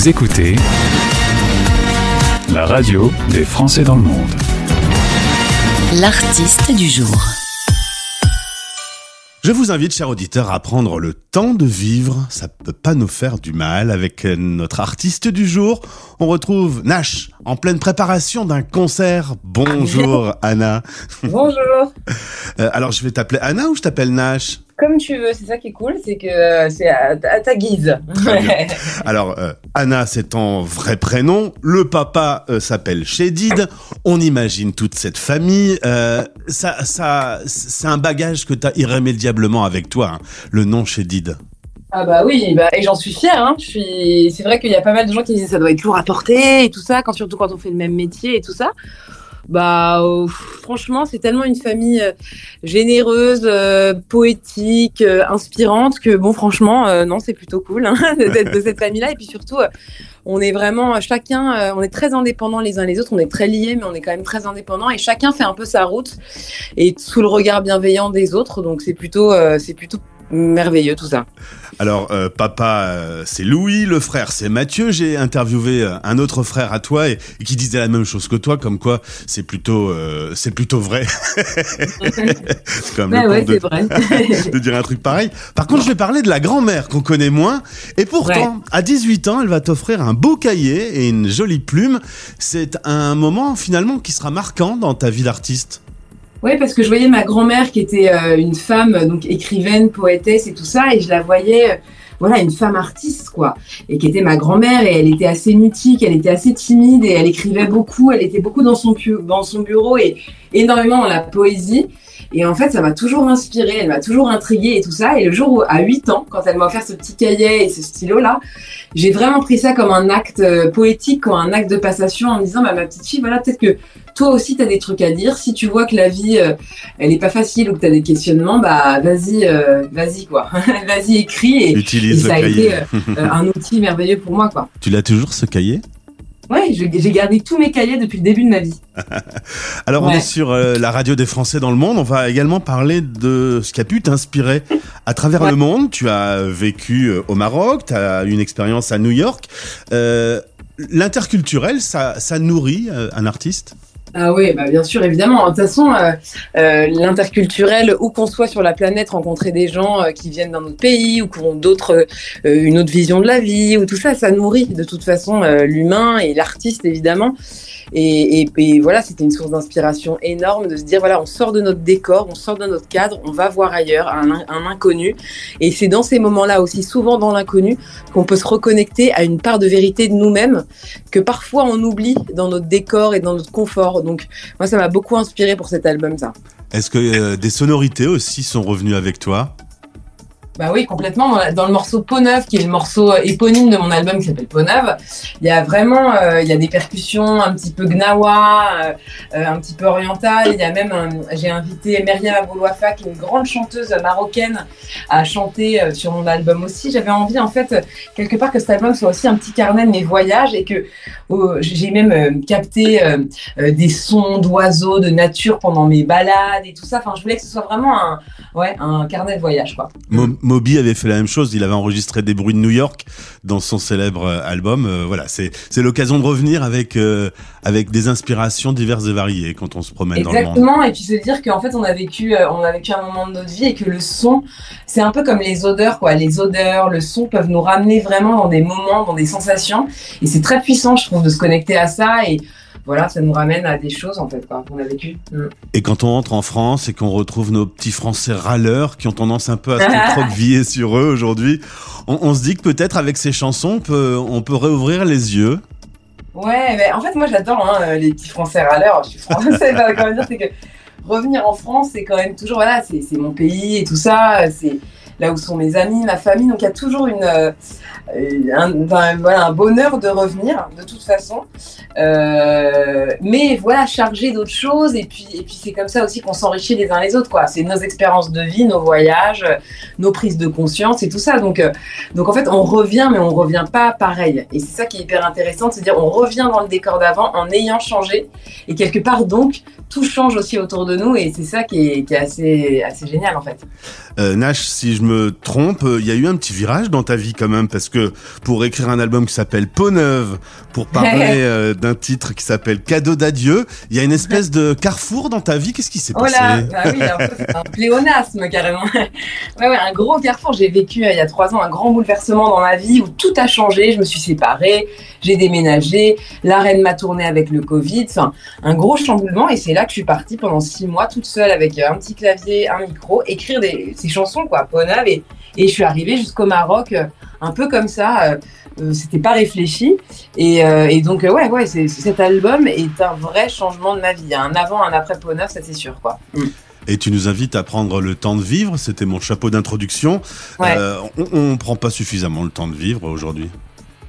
Vous écoutez la radio des Français dans le monde. L'artiste du jour. Je vous invite, chers auditeurs, à prendre le temps de vivre. Ça peut pas nous faire du mal. Avec notre artiste du jour, on retrouve Nash en pleine préparation d'un concert. Bonjour, Anna. Bonjour. Euh, alors, je vais t'appeler Anna ou je t'appelle Nash? Comme tu veux, c'est ça qui est cool, c'est que euh, c'est à, à ta guise. Alors, euh, Anna, c'est ton vrai prénom. Le papa euh, s'appelle Chédid. On imagine toute cette famille. Euh, ça, ça, c'est un bagage que tu as irrémédiablement avec toi, hein, le nom Chédid. Ah bah oui, bah, et j'en suis fière. Hein. Je suis... C'est vrai qu'il y a pas mal de gens qui disent ça doit être lourd à porter et tout ça, quand, surtout quand on fait le même métier et tout ça. Bah euh, franchement, c'est tellement une famille euh, généreuse, euh, poétique, inspirante que bon, franchement, non, c'est plutôt cool hein, d'être de cette famille-là. Et puis surtout, on est vraiment chacun, on est très indépendants les uns les autres. On est très liés, mais on est quand même très indépendants et chacun fait un peu sa route et sous le regard bienveillant des autres. Donc c'est plutôt, c'est plutôt merveilleux tout ça. Alors, euh, papa, euh, c'est Louis, le frère, c'est Mathieu. J'ai interviewé euh, un autre frère à toi et, et qui disait la même chose que toi, comme quoi c'est plutôt, c'est plutôt vrai. c'est Bah le ouais, compte c'est vrai. de, de dire un truc pareil. Par contre, je vais parler de la grand-mère qu'on connaît moins. Et pourtant, à 18 ans, elle va t'offrir un beau cahier et une jolie plume. C'est un moment finalement qui sera marquant dans ta vie d'artiste. Oui, parce que je voyais ma grand-mère qui était euh, une femme, euh, donc écrivaine, poétesse et tout ça, et je la voyais, euh, voilà, une femme artiste, quoi, et qui était ma grand-mère, et elle était assez mutique, elle était assez timide, et elle écrivait beaucoup, elle était beaucoup dans son, dans son bureau, et énormément dans la poésie. Et en fait, ça m'a toujours inspirée, elle m'a toujours intriguée et tout ça. Et le jour où, à 8 ans, quand elle m'a offert ce petit cahier et ce stylo-là, j'ai vraiment pris ça comme un acte euh, poétique, comme un acte de passation en me disant, bah, ma petite fille, voilà, peut-être que toi aussi, tu as des trucs à dire. Si tu vois que la vie, euh, elle est pas facile ou que tu as des questionnements, bah, vas-y, euh, vas-y, quoi. vas-y, écris. Et, et Utilise ça le a cahier. été euh, un outil merveilleux pour moi, quoi. Tu l'as toujours ce cahier? Ouais, j'ai gardé tous mes cahiers depuis le début de ma vie. Alors on est sur euh, la radio des Français dans le monde. On va également parler de ce qui a pu t'inspirer à travers Ouais. le monde. Tu as vécu euh, au Maroc, tu as eu une expérience à New York. Euh, L'interculturel, ça, ça nourrit un artiste? Ah oui, bah bien sûr, évidemment. De toute façon, euh, euh, l'interculturel, où qu'on soit sur la planète, rencontrer des gens euh, qui viennent d'un autre pays ou qui ont d'autres, une autre vision de la vie, ou tout ça, ça nourrit de toute façon l'humain et l'artiste, évidemment. Et, voilà, c'était une source d'inspiration énorme de se dire, voilà, on sort de notre décor, on sort de notre cadre, on va voir ailleurs, un inconnu. Et c'est dans ces moments-là aussi, souvent dans l'inconnu, qu'on peut se reconnecter à une part de vérité de nous-mêmes que parfois on oublie dans notre décor et dans notre confort. Donc moi ça m'a beaucoup inspiré pour cet album ça. Est-ce que euh, des sonorités aussi sont revenues avec toi? Bah oui complètement dans, le morceau Peau Neuve qui est le morceau euh, éponyme de mon album qui s'appelle Peau Neuve, il y a vraiment euh, il y a des percussions un petit peu gnawa, euh, un petit peu orientales. Il y a même j'ai invité Myriam Aboulouafa qui est une grande chanteuse marocaine à chanter sur mon album aussi. J'avais envie en fait quelque part que cet album soit aussi un petit carnet de mes voyages et que j'ai même capté des sons d'oiseaux, de nature pendant mes balades et tout ça. Enfin, je voulais que ce soit vraiment un, ouais, un carnet de voyage, quoi. Moby avait fait la même chose. Il avait enregistré des bruits de New York dans son célèbre euh, album. Euh, voilà, c'est l'occasion de revenir avec euh, avec des inspirations diverses et variées quand on se promène dans le monde. Exactement, et puis se dire qu'en fait on a vécu, euh, on a vécu un moment de notre vie et que le son, c'est un peu comme les odeurs, quoi. Les odeurs, le son peuvent nous ramener vraiment dans des moments, dans des sensations, et c'est très puissant, je trouve, de se connecter à ça et voilà, ça nous ramène à des choses en fait, qu'on a vécu. Mm. Et quand on rentre en France et qu'on retrouve nos petits Français râleurs qui ont tendance un peu à se recroqueviller sur eux aujourd'hui, on, on se dit que peut-être avec ces chansons, on peut, on peut réouvrir les yeux. Ouais, mais en fait, moi j'adore hein, euh, les petits Français râleurs. Je suis française, dire, c'est que revenir en France, c'est quand même toujours, voilà, c'est c'est mon pays et tout ça, c'est là où sont mes amis, ma famille, donc il y a toujours euh, voilà, un bonheur de revenir, de toute façon. Euh, mais voilà, chargé d'autres choses, et puis, et puis c'est comme ça aussi qu'on s'enrichit les uns les autres, quoi. C'est nos expériences de vie, nos voyages, nos prises de conscience et tout ça. Donc, euh, donc en fait, on revient, mais on revient pas pareil. Et c'est ça qui est hyper intéressant, de se dire on revient dans le décor d'avant en ayant changé. Et quelque part, donc, tout change aussi autour de nous. Et c'est ça qui est, qui est assez, assez génial, en fait. Nash, si je me trompe, il y a eu un petit virage dans ta vie quand même, parce que pour écrire un album qui s'appelle Peau Neuve, pour parler euh, d'un titre qui s'appelle Cadeau d'adieu, il y a une espèce de carrefour dans ta vie. Qu'est-ce qui s'est passé Oh là, bah oui, un pléonasme carrément. ouais, ouais, un gros carrefour. J'ai vécu il y a trois ans un grand bouleversement dans ma vie où tout a changé. Je me suis séparée, j'ai déménagé, la reine m'a tourné avec le Covid. Enfin, un gros chamboulement. Et c'est là que je suis partie pendant six mois toute seule avec un petit clavier, un micro, écrire des, ces chansons, quoi, Et, et je suis arrivée jusqu'au Maroc, un peu comme ça. Euh, c'était pas réfléchi. Et, euh, et donc, ouais, ouais, cet album est un vrai changement de ma vie. Un avant, un après Ponave, ça c'est sûr, quoi. Mm. Et tu nous invites à prendre le temps de vivre. C'était mon chapeau d'introduction. Ouais. Euh, on, on prend pas suffisamment le temps de vivre aujourd'hui.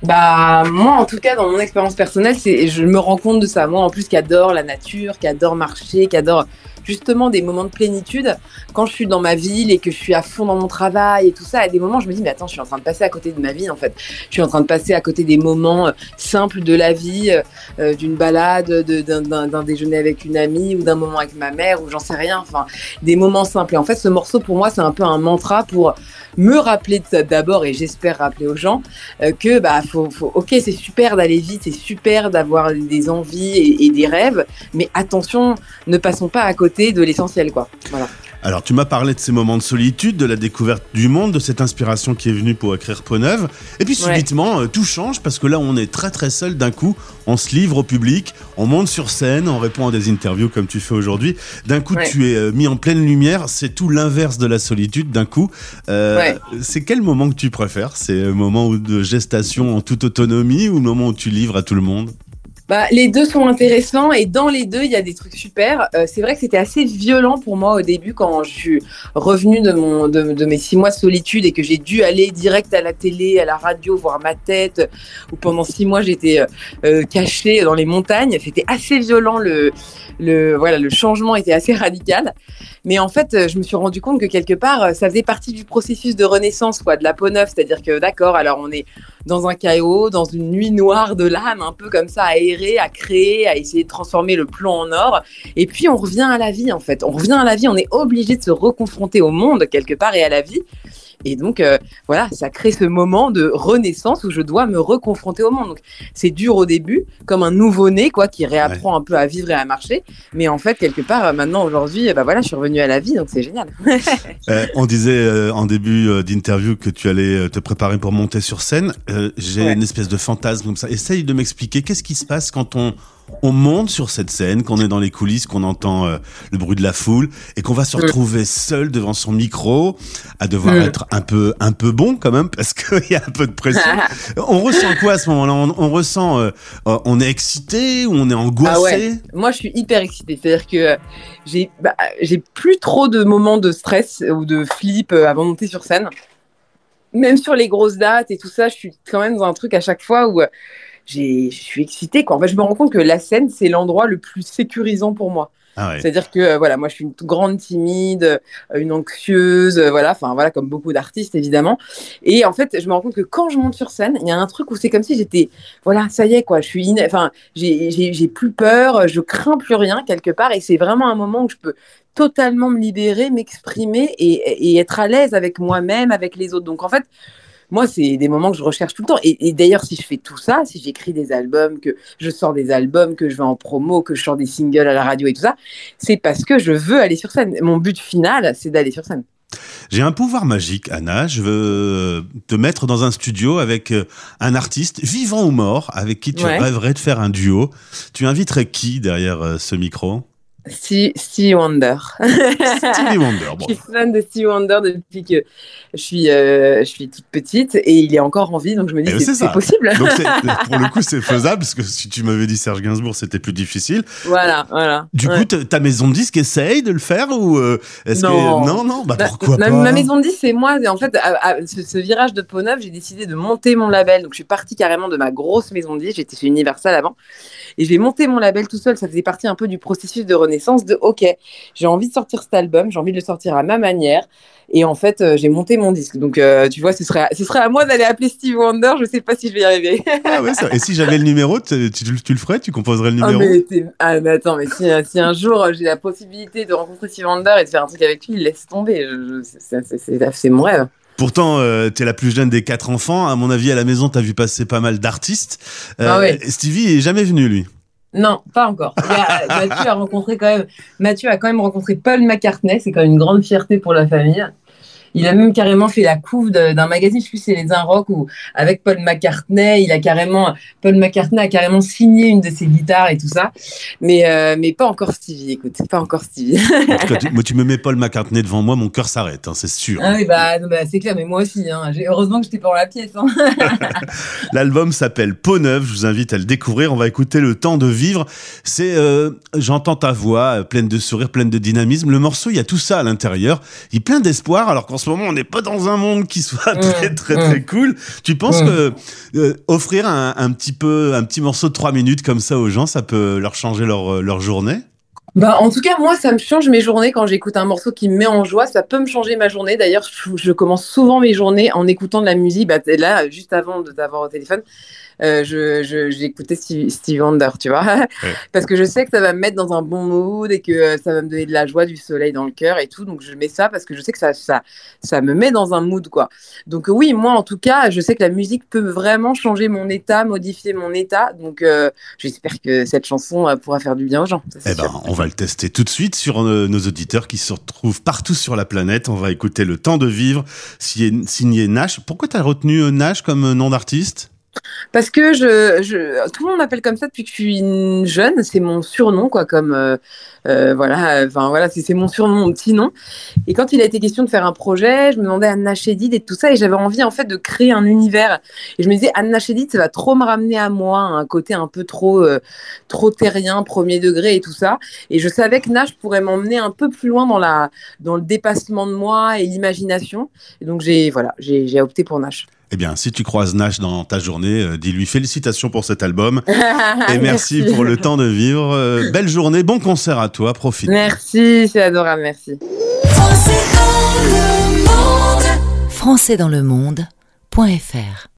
Bah moi en tout cas dans mon expérience personnelle c'est je me rends compte de ça moi en plus qui adore la nature qui adore marcher qui adore justement des moments de plénitude quand je suis dans ma ville et que je suis à fond dans mon travail et tout ça à des moments je me dis mais attends je suis en train de passer à côté de ma vie en fait. Je suis en train de passer à côté des moments euh, simples de la vie euh, d'une balade d'un déjeuner avec une amie ou d'un moment avec ma mère ou j'en sais rien enfin des moments simples. Et en fait ce morceau pour moi c'est un peu un mantra pour me rappeler d'abord et j'espère rappeler aux gens euh, que bah faut, faut ok c'est super d'aller vite c'est super d'avoir des envies et, des rêves mais attention ne passons pas à côté de l'essentiel quoi voilà alors, tu m'as parlé de ces moments de solitude, de la découverte du monde, de cette inspiration qui est venue pour écrire Peau Neuve. Et puis, subitement, ouais. tout change parce que là, on est très très seul d'un coup. On se livre au public, on monte sur scène, on répond à des interviews comme tu fais aujourd'hui. D'un coup, ouais. tu es mis en pleine lumière. C'est tout l'inverse de la solitude d'un coup. Euh, ouais. C'est quel moment que tu préfères? C'est le moment de gestation en toute autonomie ou le moment où tu livres à tout le monde? Bah, les deux sont intéressants et dans les deux, il y a des trucs super. Euh, c'est vrai que c'était assez violent pour moi au début quand je suis revenue de, mon, de, mes six mois de solitude et que j'ai dû aller direct à la télé, à la radio, voir ma tête, où pendant six mois j'étais euh, cachée dans les montagnes. C'était assez violent, le, le, voilà, le changement était assez radical. Mais en fait, je me suis rendu compte que quelque part, ça faisait partie du processus de renaissance, quoi, de la peau neuve. C'est-à-dire que, d'accord, alors on est dans un chaos, dans une nuit noire de l'âme, un peu comme ça, à créer, à essayer de transformer le plomb en or. Et puis, on revient à la vie, en fait. On revient à la vie, on est obligé de se reconfronter au monde, quelque part, et à la vie. Et donc, euh, voilà, ça crée ce moment de renaissance où je dois me reconfronter au monde. Donc, c'est dur au début, comme un nouveau-né, quoi, qui réapprend ouais. un peu à vivre et à marcher. Mais en fait, quelque part, maintenant, aujourd'hui, bah voilà, je suis revenue à la vie, donc c'est génial. euh, on disait euh, en début euh, d'interview que tu allais te préparer pour monter sur scène. J'ai ouais. une espèce de fantasme comme ça. Essaye de m'expliquer qu'est-ce qui se passe quand on on monte sur cette scène, qu'on est dans les coulisses, qu'on entend euh, le bruit de la foule et qu'on va se retrouver seul devant son micro, à devoir être un peu un peu bon quand même parce qu'il y a un peu de pression. on ressent quoi à ce moment-là? On, on, ressent, euh, on est excité ou on est angoissé ah ouais. Moi, je suis hyper excitée. C'est-à-dire que j'ai bah, j'ai plus trop de moments de stress ou de flip euh, avant de monter sur scène. Même sur les grosses dates et tout ça, je suis quand même dans un truc à chaque fois où je suis excitée. Quoi. En fait, je me rends compte que la scène, c'est l'endroit le plus sécurisant pour moi. Ah ouais. C'est-à-dire que euh, voilà, moi je suis une grande timide, euh, une anxieuse, euh, voilà, enfin voilà, comme beaucoup d'artistes évidemment. Et en fait, je me rends compte que quand je monte sur scène, il y a un truc où c'est comme si j'étais, voilà, ça y est quoi, je suis, in... enfin, j'ai plus peur, je crains plus rien quelque part, et c'est vraiment un moment où je peux totalement me libérer, m'exprimer et, et être à l'aise avec moi-même, avec les autres. Donc en fait, moi, c'est des moments que je recherche tout le temps. Et, et d'ailleurs, si je fais tout ça, si j'écris des albums, que je sors des albums, que je vais en promo, que je sors des singles à la radio et tout ça, c'est parce que je veux aller sur scène. Mon but final, c'est d'aller sur scène. J'ai un pouvoir magique, Anna. Je veux te mettre dans un studio avec un artiste, vivant ou mort, avec qui tu ouais. rêverais de faire un duo. Tu inviterais qui derrière ce micro? Stevie Wonder. Stevie Wonder. Bon. Je suis fan de Stevie Wonder depuis que je suis, euh, je suis toute petite et il est encore en vie, donc je me dis eh c'est, c'est possible. Donc pour le coup, c'est faisable parce que si tu m'avais dit Serge Gainsbourg, c'était plus difficile. Voilà, voilà. Du ouais. coup, ta maison de disque essaye de le faire ou euh, est-ce non. que non, non, bah pourquoi ma, pas Ma maison de disque, c'est moi. En fait, à, à, ce, ce, virage de neuve, j'ai décidé de monter mon label. Donc je suis partie carrément de ma grosse maison de disque. J'étais chez Universal avant et j'ai monté mon label tout seul. Ça faisait partie un peu du processus de reconnaissance de OK, j'ai envie de sortir cet album, j'ai envie de le sortir à ma manière. Et en fait, euh, j'ai monté mon disque. Donc, euh, tu vois, ce serait, ce serait à moi d'aller appeler Steve Wonder. Je sais pas si je vais y arriver. Ah ouais, ça. Et si j'avais le numéro, tu, tu- tu le ferais? Tu composerais le Ah, numéro? mais, ah, mais attends, mais si, si un jour euh, j'ai la possibilité de rencontrer Steve Wonder et de faire un truc avec lui, laisse tomber. C'est- mon rêve. Pourtant, euh, t'es la plus jeune des quatre enfants. À mon avis, à la maison, t'as vu passer pas mal d'artistes. Ah ouais. Stevie est jamais venu, lui. Non, pas encore. Mathieu a rencontré quand même. Mathieu a quand même rencontré Paul McCartney. C'est quand même une grande fierté pour la famille. Il a même carrément fait la couve d'un magazine, je sais plus si c'est les Un Rock ou avec Paul McCartney. Il a carrément, Paul McCartney a carrément signé une de ses guitares et tout ça. Mais, euh, mais pas encore Stevie. Écoute, pas encore Stevie. En tout cas, tu, moi, tu me mets Paul McCartney devant moi, mon cœur s'arrête, hein, c'est sûr. ah oui, bah, bah, c'est clair. Mais moi aussi. Hein. Heureusement que j'étais pas dans la pièce. Hein. L'album s'appelle Peau Neuve, je vous invite à le découvrir. On va écouter Le Temps de Vivre. C'est, euh, j'entends ta voix, euh, pleine de sourire, pleine de dynamisme. Le morceau, il y a tout ça à l'intérieur. Il est plein d'espoir, alors ce moment, on n'est pas dans un monde qui soit très, très, très cool. Tu penses que euh, offrir un, un petit peu, un petit morceau de trois minutes comme ça aux gens, ça peut leur changer leur, euh, leur journée? Bah, en tout cas, moi, ça me change mes journées quand j'écoute un morceau qui me met en joie. Ça peut me changer ma journée. D'ailleurs, je, je commence souvent mes journées en écoutant de la musique. Bah, t'es là, juste avant de t'avoir au téléphone, euh, je, je, j'ai écouté Stevie, Stevie Wonder, tu vois. Parce que je sais que ça va me mettre dans un bon mood et que euh, ça va me donner de la joie, du soleil dans le cœur et tout. Donc, je mets ça parce que je sais que ça, ça, ça me met dans un mood, quoi. Donc, oui, moi, en tout cas, je sais que la musique peut vraiment changer mon état, modifier mon état. Donc, euh, j'espère que cette chanson euh, pourra faire du bien aux gens. Ça, Eh ben, on va le tester tout de suite sur nos auditeurs qui se retrouvent partout sur la planète. On va écouter Le Temps de Vivre, signé Nash. Pourquoi t'as retenu euh, Nash comme nom d'artiste? Parce que je, tout le monde m'appelle comme ça depuis que je suis une jeune. C'est mon surnom, quoi, comme euh, euh, voilà. Enfin voilà, c'est mon surnom, mon petit nom. Et quand il a été question de faire un projet, je me demandais Anna Chédid et tout ça, et j'avais envie en fait de créer un univers. Et je me disais Anna Chédid, ça va trop me ramener à moi, un côté un peu trop, euh, trop terrien, premier degré et tout ça. Et je savais que Nash pourrait m'emmener un peu plus loin dans la, dans le dépassement de moi et l'imagination. Et donc j'ai, voilà, j'ai opté pour Nash. Eh bien, si tu croises Nash dans ta journée, euh, dis-lui félicitations pour cet album et merci, pour le temps de vivre. Euh, belle journée, bon concert à toi, profite. Merci, c'est adorable, merci. Français dans le monde.fr